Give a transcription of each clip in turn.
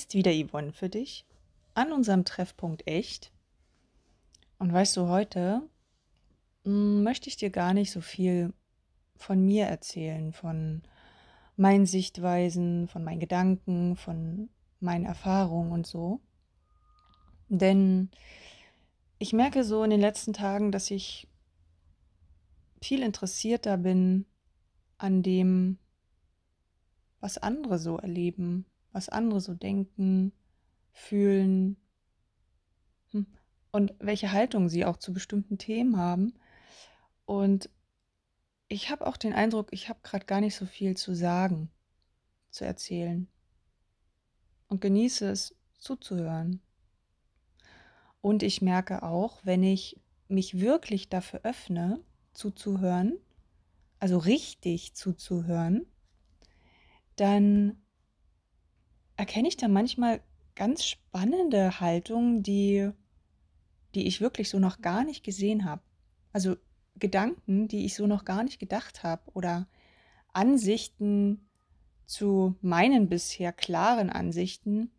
ist wieder Yvonne für dich an unserem Treffpunkt Echt. Und weißt du, heute hm, möchte ich dir gar nicht so viel von mir erzählen, von meinen Sichtweisen, von meinen Gedanken, von meinen Erfahrungen und so. Denn ich merke so in den letzten Tagen, dass ich viel interessierter bin an dem, was andere so erleben, was andere so denken, fühlen hm, und welche Haltung sie auch zu bestimmten Themen haben. Und ich habe auch den Eindruck, ich habe gerade gar nicht so viel zu sagen, zu erzählen. Und genieße es zuzuhören. Und ich merke auch, wenn ich mich wirklich dafür öffne, zuzuhören, also richtig zuzuhören, dann erkenne ich da manchmal ganz spannende Haltungen, die, die ich wirklich so noch gar nicht gesehen habe. Also Gedanken, die ich so noch gar nicht gedacht habe oder Ansichten zu meinen bisher klaren Ansichten,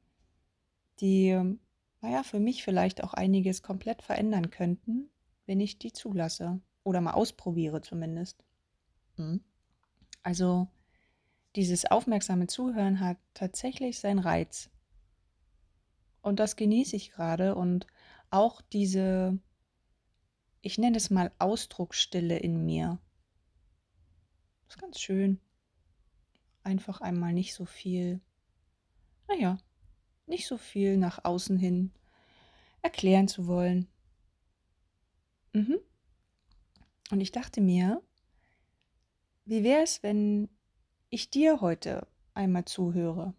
die, naja, für mich vielleicht auch einiges komplett verändern könnten, wenn ich die zulasse oder mal ausprobiere zumindest. Hm. Also dieses aufmerksame Zuhören hat tatsächlich seinen Reiz. Und das genieße ich gerade und auch diese, ich nenne es mal Ausdrucksstille in mir. Das ist ganz schön. Einfach einmal nicht so viel, naja, nicht so viel nach außen hin erklären zu wollen. Mhm. Und ich dachte mir, wie wäre es, wenn ich dir heute einmal zuhöre?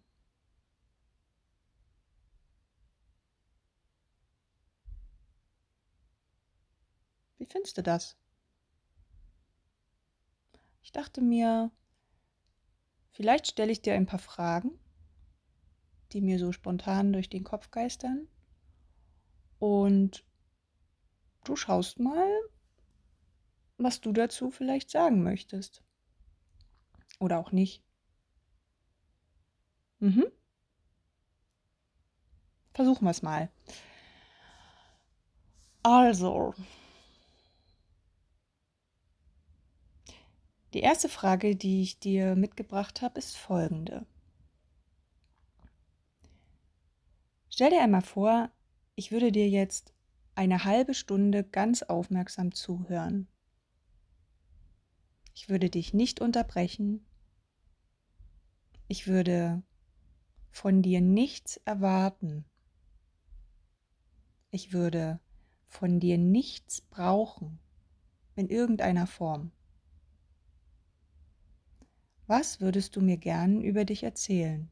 Wie findest du das? Ich dachte mir, vielleicht stelle ich dir ein paar Fragen, die mir so spontan durch den Kopf geistern. Und du schaust mal, was du dazu vielleicht sagen möchtest. Oder auch nicht. Mhm. Versuchen wir es mal. Also, die erste Frage, die ich dir mitgebracht habe, ist folgende. Stell dir einmal vor, ich würde dir jetzt eine halbe Stunde ganz aufmerksam zuhören. Ich würde dich nicht unterbrechen. Ich würde von dir nichts erwarten. Ich würde von dir nichts brauchen in irgendeiner Form. Was würdest du mir gern über dich erzählen?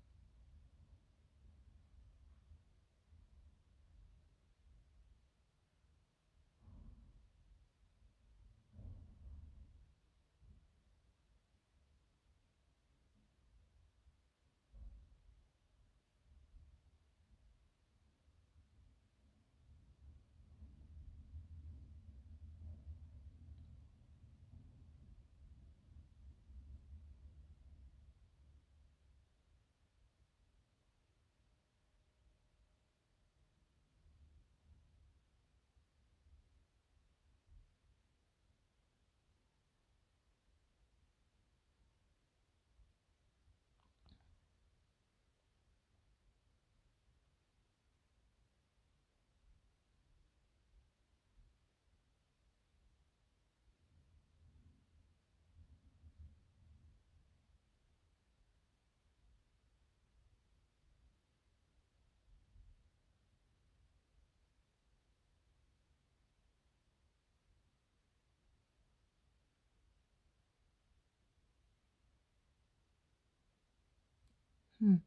Hm.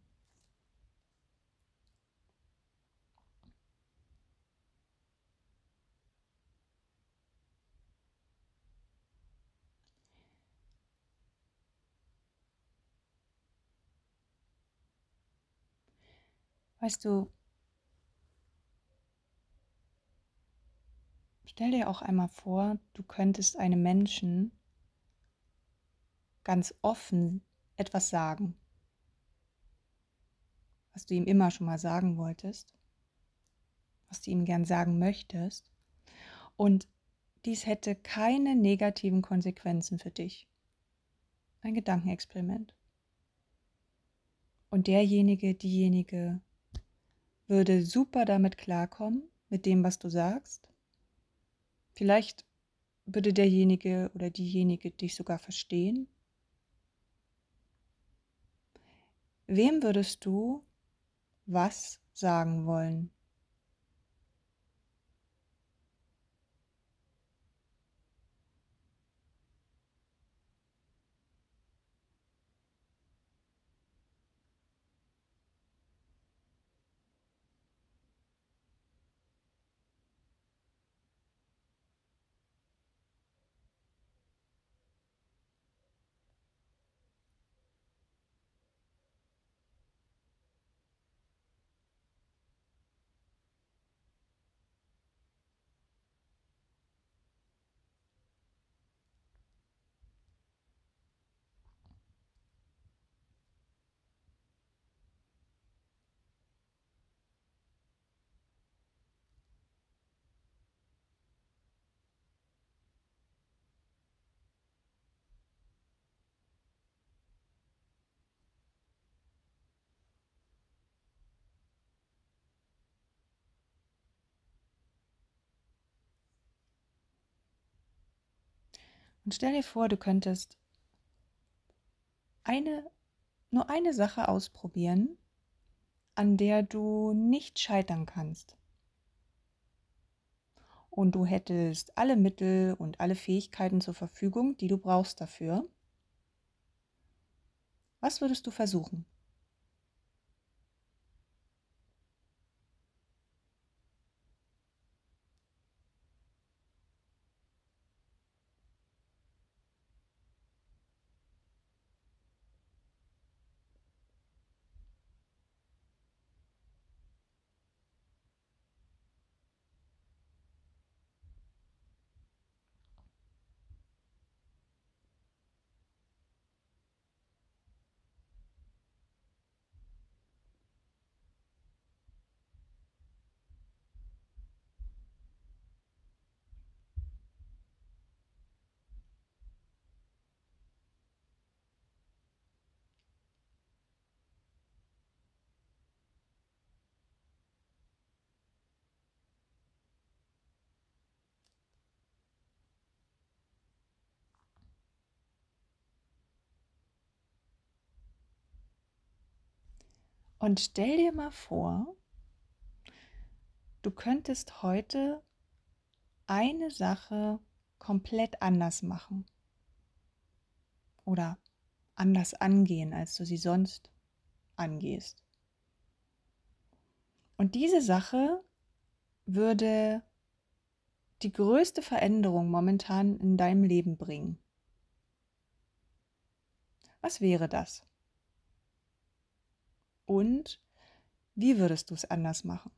Weißt du, stell dir auch einmal vor, du könntest einem Menschen ganz offen etwas sagen. Was du ihm immer schon mal sagen wolltest, was du ihm gern sagen möchtest. Und dies hätte keine negativen Konsequenzen für dich. Ein Gedankenexperiment. Und derjenige, diejenige würde super damit klarkommen, mit dem, was du sagst. Vielleicht würde derjenige oder diejenige dich sogar verstehen. Wem würdest du was sagen wollen? Und stell dir vor, du könntest eine, nur eine Sache ausprobieren, an der du nicht scheitern kannst. Und du hättest alle Mittel und alle Fähigkeiten zur Verfügung, die du brauchst dafür. Was würdest du versuchen? Und stell dir mal vor, du könntest heute eine Sache komplett anders machen oder anders angehen, als du sie sonst angehst. Und diese Sache würde die größte Veränderung momentan in deinem Leben bringen. Was wäre das? Und wie würdest du es anders machen?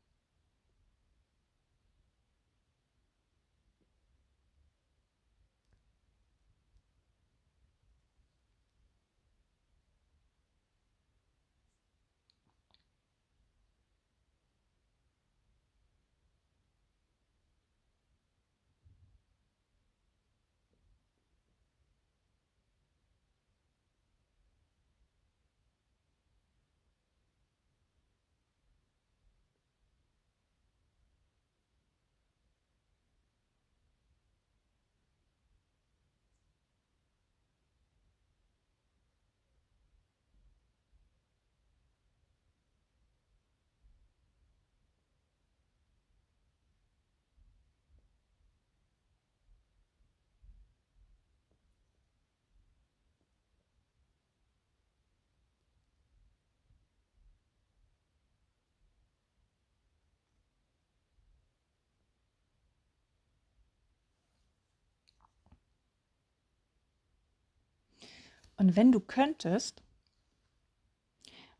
Und wenn du könntest,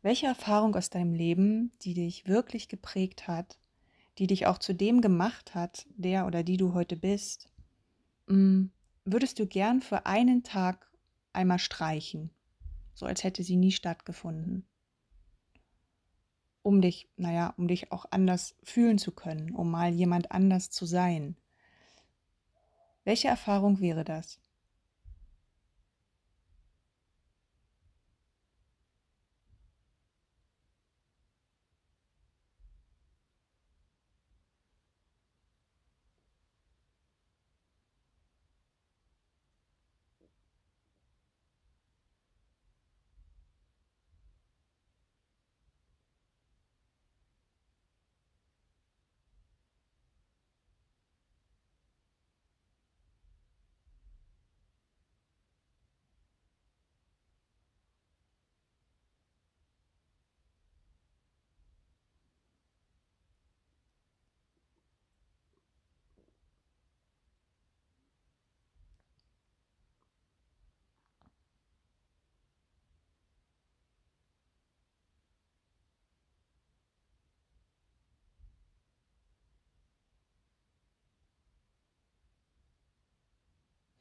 welche Erfahrung aus deinem Leben, die dich wirklich geprägt hat, die dich auch zu dem gemacht hat, der oder die du heute bist, mm, würdest du gern für einen Tag einmal streichen, so als hätte sie nie stattgefunden? um dich, naja, um dich auch anders fühlen zu können, um mal jemand anders zu sein. Welche Erfahrung wäre das?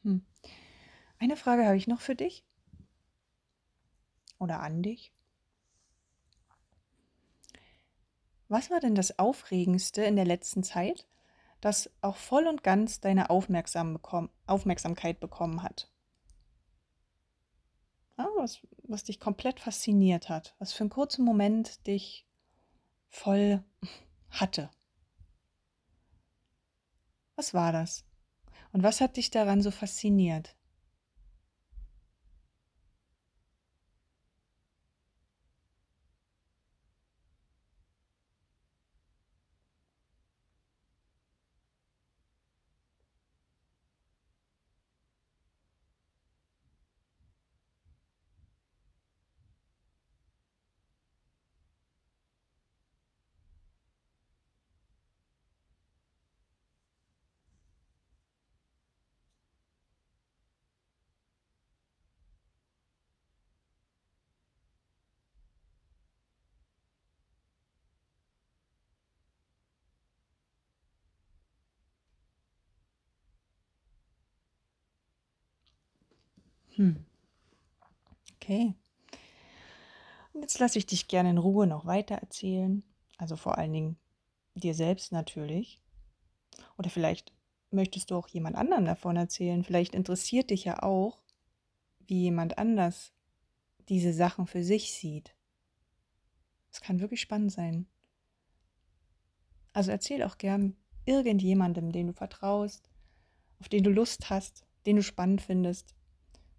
Hm. Eine Frage habe ich noch für dich oder an dich. Was war denn das Aufregendste in der letzten Zeit, das auch voll und ganz deine Aufmerksam bekomm Aufmerksamkeit bekommen hat? Ja, was, was dich komplett fasziniert hat, was für einen kurzen Moment dich voll hatte. Was war das? Und was hat dich daran so fasziniert? Hm. Okay. Und jetzt lasse ich dich gerne in Ruhe noch weiter erzählen. Also vor allen Dingen dir selbst natürlich. Oder vielleicht möchtest du auch jemand anderen davon erzählen. Vielleicht interessiert dich ja auch, wie jemand anders diese Sachen für sich sieht. Es kann wirklich spannend sein. Also erzähl auch gern irgendjemandem, den du vertraust, auf den du Lust hast, den du spannend findest,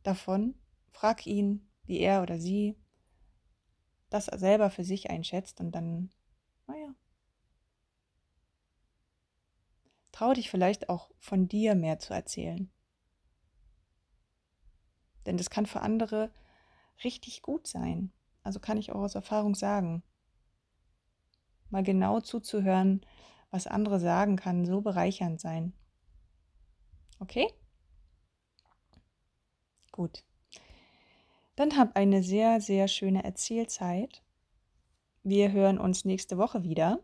davon, frag ihn, wie er oder sie das selber für sich einschätzt und dann, naja, trau dich vielleicht auch von dir mehr zu erzählen. Denn das kann für andere richtig gut sein. Also kann ich auch aus Erfahrung sagen. Mal genau zuzuhören, was andere sagen, kann so bereichernd sein. Okay? Gut. Dann hab eine sehr, sehr schöne Erzählzeit. Wir hören uns nächste Woche wieder.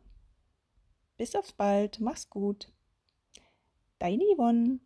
Bis aufs bald. Mach's gut. Deine Yvonne.